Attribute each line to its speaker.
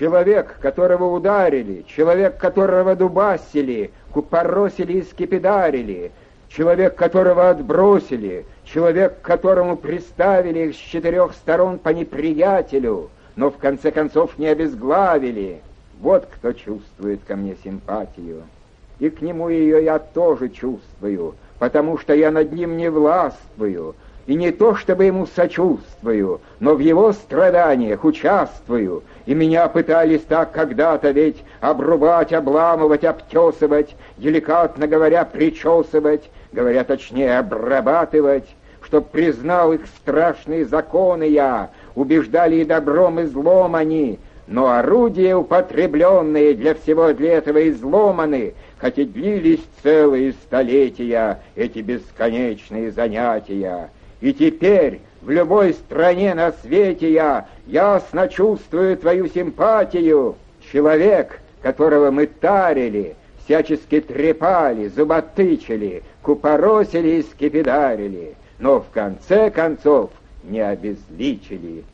Speaker 1: Человек, которого ударили, человек, которого дубасили, купоросили и скипидарили, человек, которого отбросили, человек, которому приставили с четырех сторон по неприятелю, но в конце концов не обезглавили. Вот кто чувствует ко мне симпатию. И к нему ее я тоже чувствую, потому что я над ним не властвую, и не то чтобы ему сочувствую, но в его страданиях участвую, и меня пытались так когда-то ведь обрубать, обламывать, обтесывать, деликатно говоря, причесывать, говоря точнее, обрабатывать, чтоб признал их страшные законы я, убеждали и добром, и злом они, но орудия употребленные для всего для этого изломаны, хотя длились целые столетия эти бесконечные занятия. И теперь в любой стране на свете я ясно чувствую твою симпатию. Человек, которого мы тарили, всячески трепали, зуботычили, купоросили и скипидарили, но в конце концов не обезличили.